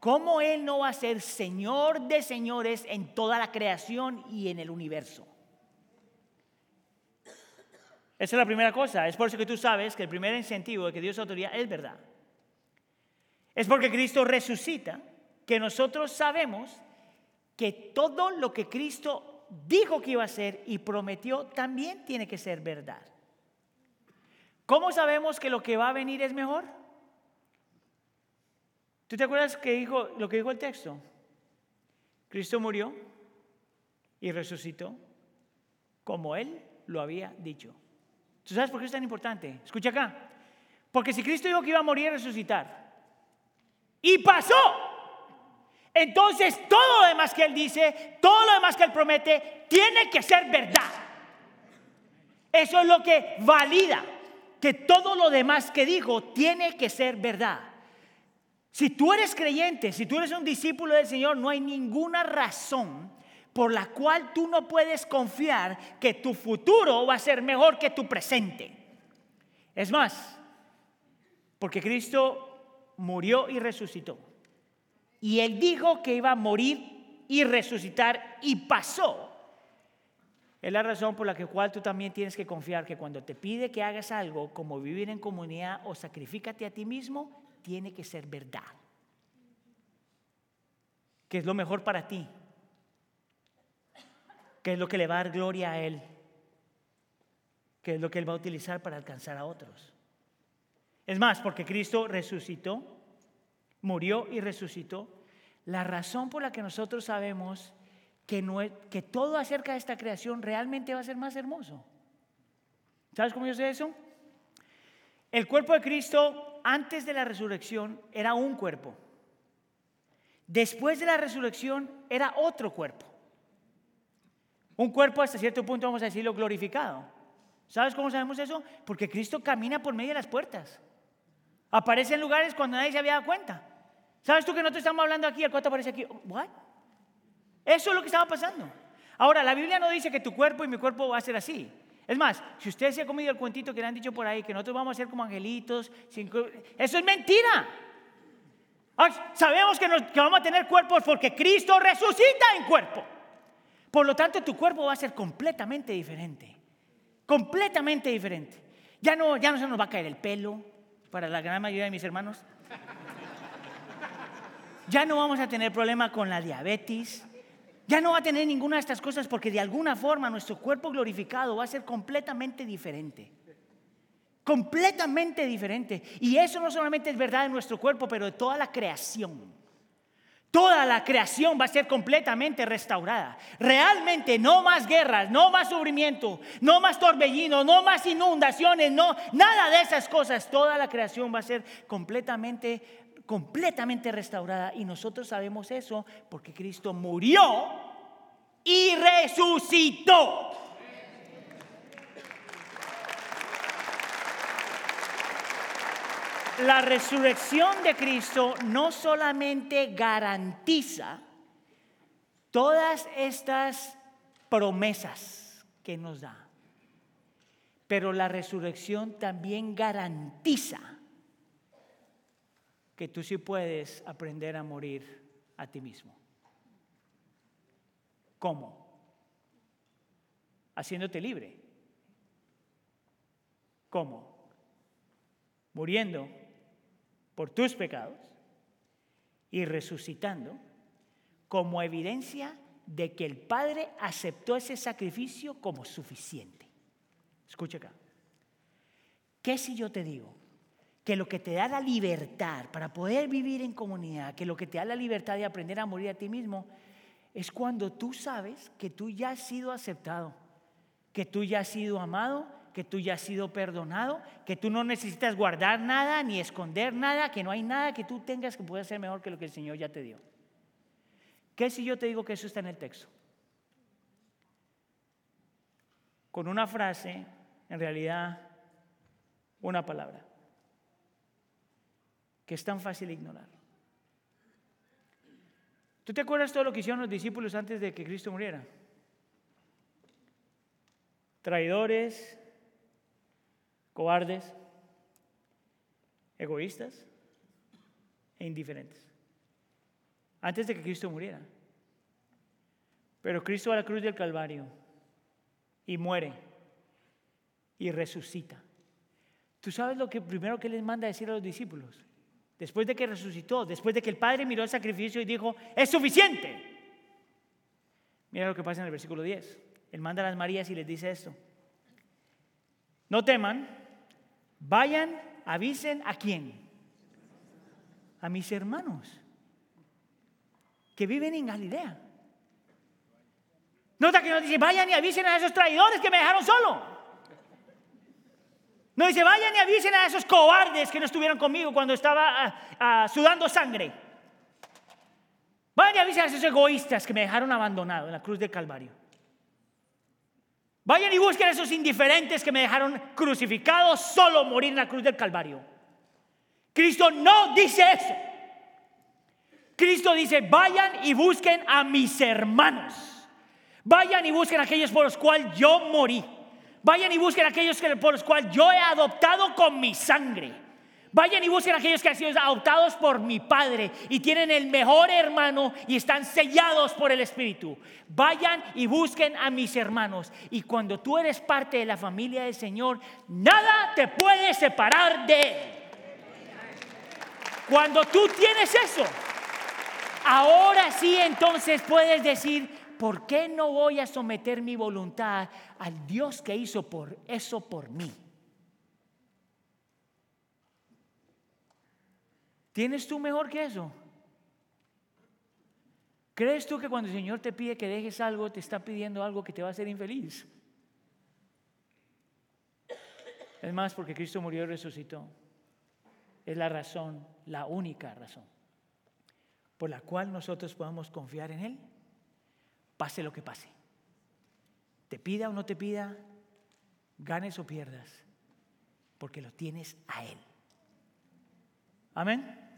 A: ¿cómo Él no va a ser Señor de señores en toda la creación y en el universo? Esa es la primera cosa. Es por eso que tú sabes que el primer incentivo de que Dios autoría es verdad. Es porque Cristo resucita que nosotros sabemos que todo lo que Cristo dijo que iba a hacer y prometió también tiene que ser verdad. ¿Cómo sabemos que lo que va a venir es mejor? ¿Tú te acuerdas que dijo, lo que dijo el texto? Cristo murió y resucitó como Él lo había dicho. ¿Tú sabes por qué es tan importante? Escucha acá. Porque si Cristo dijo que iba a morir y resucitar, y pasó, entonces todo lo demás que Él dice, todo lo demás que Él promete, tiene que ser verdad. Eso es lo que valida que todo lo demás que dijo tiene que ser verdad. Si tú eres creyente, si tú eres un discípulo del Señor, no hay ninguna razón por la cual tú no puedes confiar que tu futuro va a ser mejor que tu presente. Es más, porque Cristo murió y resucitó. Y Él dijo que iba a morir y resucitar y pasó. Es la razón por la que cual tú también tienes que confiar que cuando te pide que hagas algo como vivir en comunidad o sacrifícate a ti mismo, tiene que ser verdad. Que es lo mejor para ti. Que es lo que le va a dar gloria a Él. Que es lo que Él va a utilizar para alcanzar a otros. Es más, porque Cristo resucitó, murió y resucitó. La razón por la que nosotros sabemos que, que todo acerca de esta creación realmente va a ser más hermoso. ¿Sabes cómo yo sé eso? El cuerpo de Cristo antes de la resurrección era un cuerpo. Después de la resurrección era otro cuerpo. Un cuerpo hasta cierto punto, vamos a decirlo, glorificado. ¿Sabes cómo sabemos eso? Porque Cristo camina por medio de las puertas. Aparece en lugares cuando nadie se había dado cuenta. ¿Sabes tú que no te estamos hablando aquí? ¿El cuarto aparece aquí? ¿What? Eso es lo que estaba pasando. Ahora, la Biblia no dice que tu cuerpo y mi cuerpo va a ser así. Es más, si usted se ha comido el cuentito que le han dicho por ahí, que nosotros vamos a ser como angelitos, eso es mentira. Sabemos que, que vamos a tener cuerpos porque Cristo resucita en cuerpo. Por lo tanto, tu cuerpo va a ser completamente diferente. Completamente diferente. Ya no, ya no se nos va a caer el pelo, para la gran mayoría de mis hermanos. Ya no vamos a tener problema con la diabetes. Ya no va a tener ninguna de estas cosas porque de alguna forma nuestro cuerpo glorificado va a ser completamente diferente. Completamente diferente. Y eso no solamente es verdad de nuestro cuerpo, pero de toda la creación. Toda la creación va a ser completamente restaurada. Realmente no más guerras, no más sufrimiento, no más torbellino, no más inundaciones, no nada de esas cosas. Toda la creación va a ser completamente completamente restaurada y nosotros sabemos eso porque Cristo murió y resucitó. La resurrección de Cristo no solamente garantiza todas estas promesas que nos da, pero la resurrección también garantiza que tú sí puedes aprender a morir a ti mismo. ¿Cómo? Haciéndote libre. ¿Cómo? Muriendo por tus pecados y resucitando como evidencia de que el Padre aceptó ese sacrificio como suficiente. Escucha acá. ¿Qué si yo te digo que lo que te da la libertad para poder vivir en comunidad, que lo que te da la libertad de aprender a morir a ti mismo, es cuando tú sabes que tú ya has sido aceptado, que tú ya has sido amado, que tú ya has sido perdonado, que tú no necesitas guardar nada ni esconder nada, que no hay nada que tú tengas que pueda ser mejor que lo que el Señor ya te dio. ¿Qué si yo te digo que eso está en el texto? Con una frase, en realidad, una palabra que es tan fácil ignorar. ¿Tú te acuerdas todo lo que hicieron los discípulos antes de que Cristo muriera? Traidores, cobardes, egoístas e indiferentes. antes de que Cristo muriera. Pero Cristo va a la cruz del Calvario y muere y resucita. ¿Tú sabes lo que primero que les manda a decir a los discípulos? Después de que resucitó, después de que el Padre miró el sacrificio y dijo, es suficiente. Mira lo que pasa en el versículo 10. Él manda a las Marías y les dice esto. No teman, vayan, avisen a quién. A mis hermanos que viven en Galilea. Nota que no dice, vayan y avisen a esos traidores que me dejaron solo. No dice, vayan y avisen a esos cobardes que no estuvieron conmigo cuando estaba ah, ah, sudando sangre. Vayan y avisen a esos egoístas que me dejaron abandonado en la cruz del Calvario. Vayan y busquen a esos indiferentes que me dejaron crucificado, solo morir en la cruz del Calvario. Cristo no dice eso. Cristo dice, vayan y busquen a mis hermanos. Vayan y busquen a aquellos por los cuales yo morí. Vayan y busquen a aquellos por los cuales yo he adoptado con mi sangre. Vayan y busquen a aquellos que han sido adoptados por mi Padre y tienen el mejor hermano y están sellados por el Espíritu. Vayan y busquen a mis hermanos. Y cuando tú eres parte de la familia del Señor, nada te puede separar de Él. Cuando tú tienes eso, Ahora sí entonces puedes decir, ¿por qué no voy a someter mi voluntad al Dios que hizo por eso por mí? ¿Tienes tú mejor que eso? ¿Crees tú que cuando el Señor te pide que dejes algo, te está pidiendo algo que te va a hacer infeliz? Es más, porque Cristo murió y resucitó. Es la razón, la única razón por la cual nosotros podamos confiar en Él, pase lo que pase. Te pida o no te pida, ganes o pierdas, porque lo tienes a Él. Amén.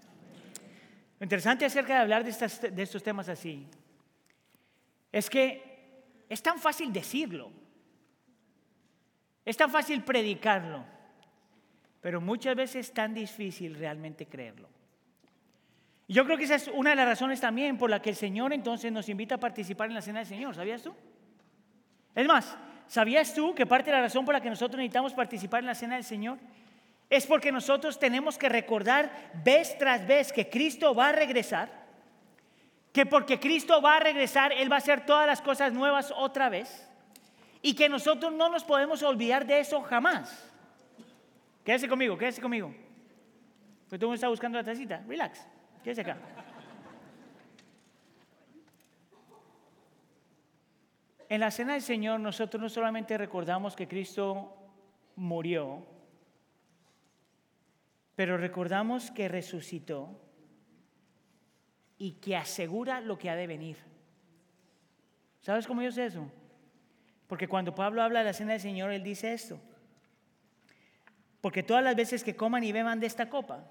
A: Lo interesante acerca de hablar de, de estos temas así es que es tan fácil decirlo, es tan fácil predicarlo, pero muchas veces es tan difícil realmente creerlo. Yo creo que esa es una de las razones también por la que el Señor entonces nos invita a participar en la cena del Señor. ¿Sabías tú? Es más, ¿sabías tú que parte de la razón por la que nosotros necesitamos participar en la cena del Señor es porque nosotros tenemos que recordar vez tras vez que Cristo va a regresar? Que porque Cristo va a regresar, Él va a hacer todas las cosas nuevas otra vez. Y que nosotros no nos podemos olvidar de eso jamás. Quédese conmigo, quédese conmigo. Pues tú me estás buscando la tacita. Relax. Quédese acá. En la cena del Señor nosotros no solamente recordamos que Cristo murió, pero recordamos que resucitó y que asegura lo que ha de venir. ¿Sabes cómo yo sé eso? Porque cuando Pablo habla de la cena del Señor, él dice esto. Porque todas las veces que coman y beban de esta copa,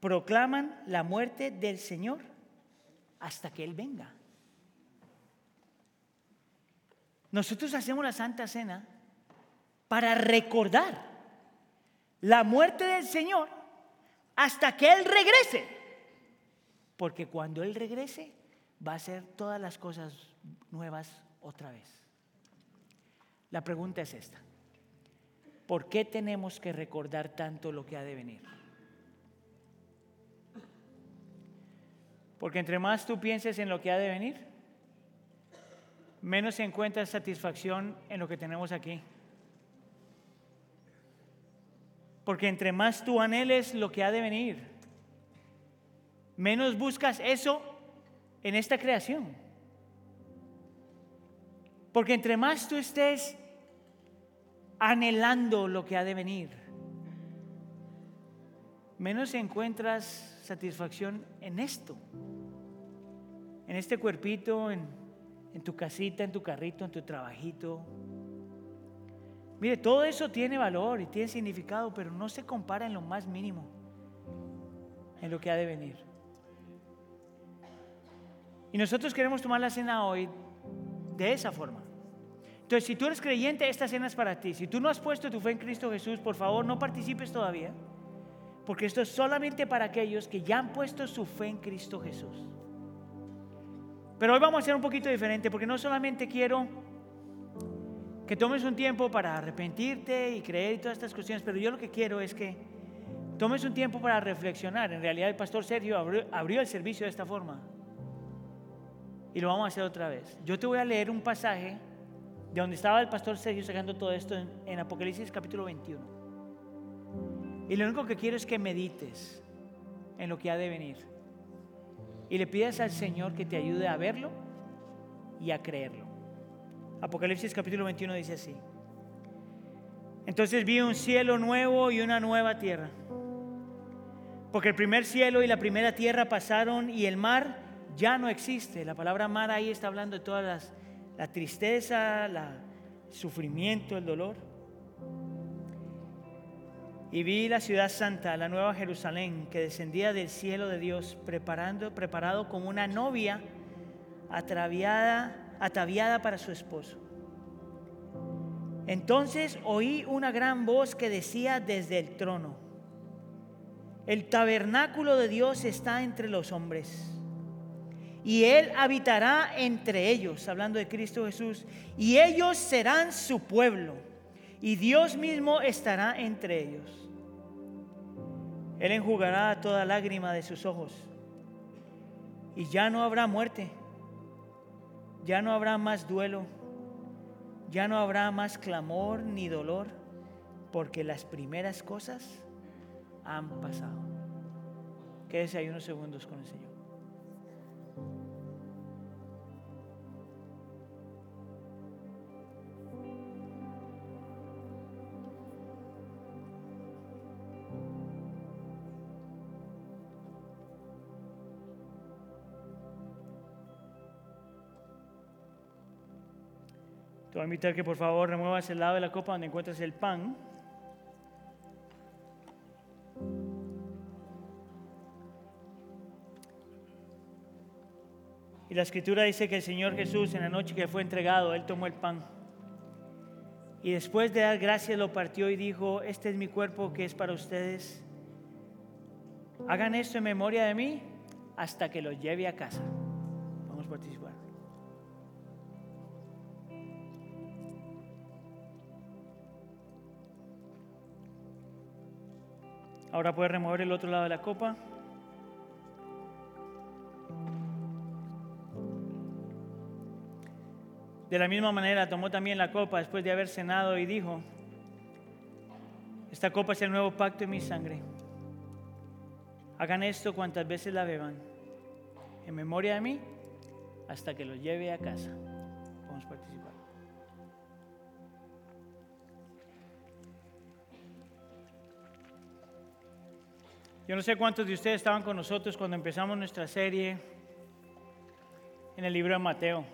A: proclaman la muerte del Señor hasta que Él venga. Nosotros hacemos la Santa Cena para recordar la muerte del Señor hasta que Él regrese. Porque cuando Él regrese va a hacer todas las cosas nuevas otra vez. La pregunta es esta. ¿Por qué tenemos que recordar tanto lo que ha de venir? Porque entre más tú pienses en lo que ha de venir, menos encuentras satisfacción en lo que tenemos aquí. Porque entre más tú anheles lo que ha de venir, menos buscas eso en esta creación. Porque entre más tú estés anhelando lo que ha de venir, menos encuentras satisfacción en esto en este cuerpito, en, tu casita, en tu carrito, en tu trabajito. Mire, todo eso tiene valor y tiene significado, pero no se compara en lo más mínimo en lo que ha de venir. Y nosotros queremos tomar la cena hoy de esa forma. Entonces, si tú eres creyente, esta cena es para ti. Si tú no has puesto tu fe en Cristo Jesús, por favor, no participes todavía. Porque esto es solamente para aquellos que ya han puesto su fe en Cristo Jesús. Pero hoy vamos a hacer un poquito diferente, porque no solamente quiero que tomes un tiempo para arrepentirte y creer y todas estas cuestiones, pero yo lo que quiero es que tomes un tiempo para reflexionar. En realidad el pastor Sergio abrió, el servicio de esta forma. Y lo vamos a hacer otra vez. Yo te voy a leer un pasaje de donde estaba el pastor Sergio sacando todo esto en, en Apocalipsis capítulo 21. Y lo único que quiero es que medites en lo que ha de venir. Y le pidas al Señor que te ayude a verlo y a creerlo. Apocalipsis capítulo 21 dice así. Entonces vi un cielo nuevo y una nueva tierra. Porque el primer cielo y la primera tierra pasaron y el mar ya no existe. La palabra mar ahí está hablando de todas las, la tristeza, el sufrimiento, el dolor. Y vi la ciudad santa, la nueva Jerusalén, que descendía del cielo de Dios, preparando, preparado como una novia atraviada ataviada para su esposo. Entonces oí una gran voz que decía desde el trono, el tabernáculo de Dios está entre los hombres y Él habitará entre ellos, hablando de Cristo Jesús, y ellos serán su pueblo, y Dios mismo estará entre ellos. Él enjugará toda lágrima de sus ojos, y ya no habrá muerte ya no habrá más duelo, ya no habrá más clamor ni dolor, porque las primeras cosas han pasado. Quédese ahí unos segundos con el Señor. Voy a invitar que por favor remuevas el lado de la copa donde encuentras el pan. Y la escritura dice que el Señor Jesús en la noche que fue entregado, Él tomó el pan. Y después de dar gracias lo partió y dijo, este es mi cuerpo que es para ustedes. Hagan esto en memoria de mí hasta que lo lleve a casa. Vamos a participar. Ahora puedes remover el otro lado de la copa. De la misma manera tomó también la copa después de haber cenado y dijo, esta copa es el nuevo pacto en mi sangre. Hagan esto cuantas veces la beban, en memoria de mí, hasta que lo lleve a casa. Vamos a participar. Yo no sé cuántos de ustedes estaban con nosotros cuando empezamos nuestra serie en el libro de Mateo.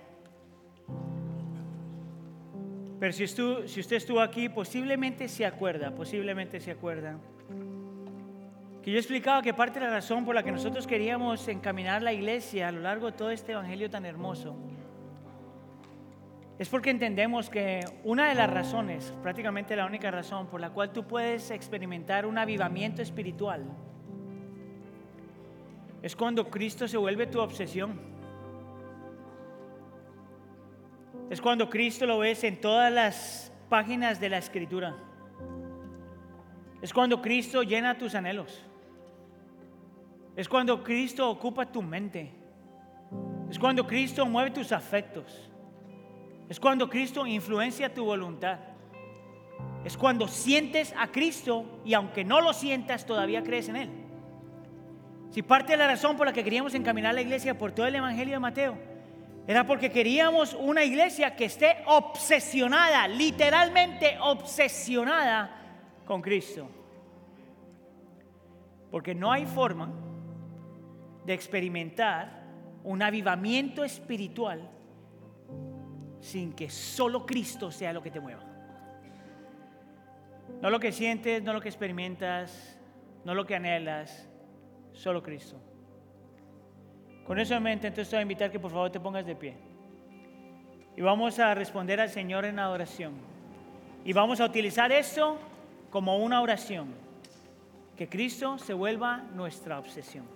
A: Pero si, si usted estuvo aquí, posiblemente se acuerda, posiblemente se acuerda, que yo explicaba que parte de la razón por la que nosotros queríamos encaminar la iglesia a lo largo de todo este evangelio tan hermoso es porque entendemos que una de las razones, prácticamente la única razón por la cual tú puedes experimentar un avivamiento espiritual, es cuando Cristo se vuelve tu obsesión. Es cuando Cristo lo ves en todas las páginas de la escritura. Es cuando Cristo llena tus anhelos. Es cuando Cristo ocupa tu mente. Es cuando Cristo mueve tus afectos. Es cuando Cristo influencia tu voluntad. Es cuando sientes a Cristo y aunque no lo sientas, todavía crees en Él. Si parte de la razón por la que queríamos encaminar la iglesia por todo el Evangelio de Mateo era porque queríamos una iglesia que esté obsesionada, literalmente obsesionada con Cristo. Porque no hay forma de experimentar un avivamiento espiritual sin que solo Cristo sea lo que te mueva. No lo que sientes, no lo que experimentas, no lo que anhelas, solo Cristo. Con eso en mente, entonces te voy a invitar que por favor te pongas de pie. Y vamos a responder al Señor en adoración. Y vamos a utilizar esto como una oración. Que Cristo se vuelva nuestra obsesión.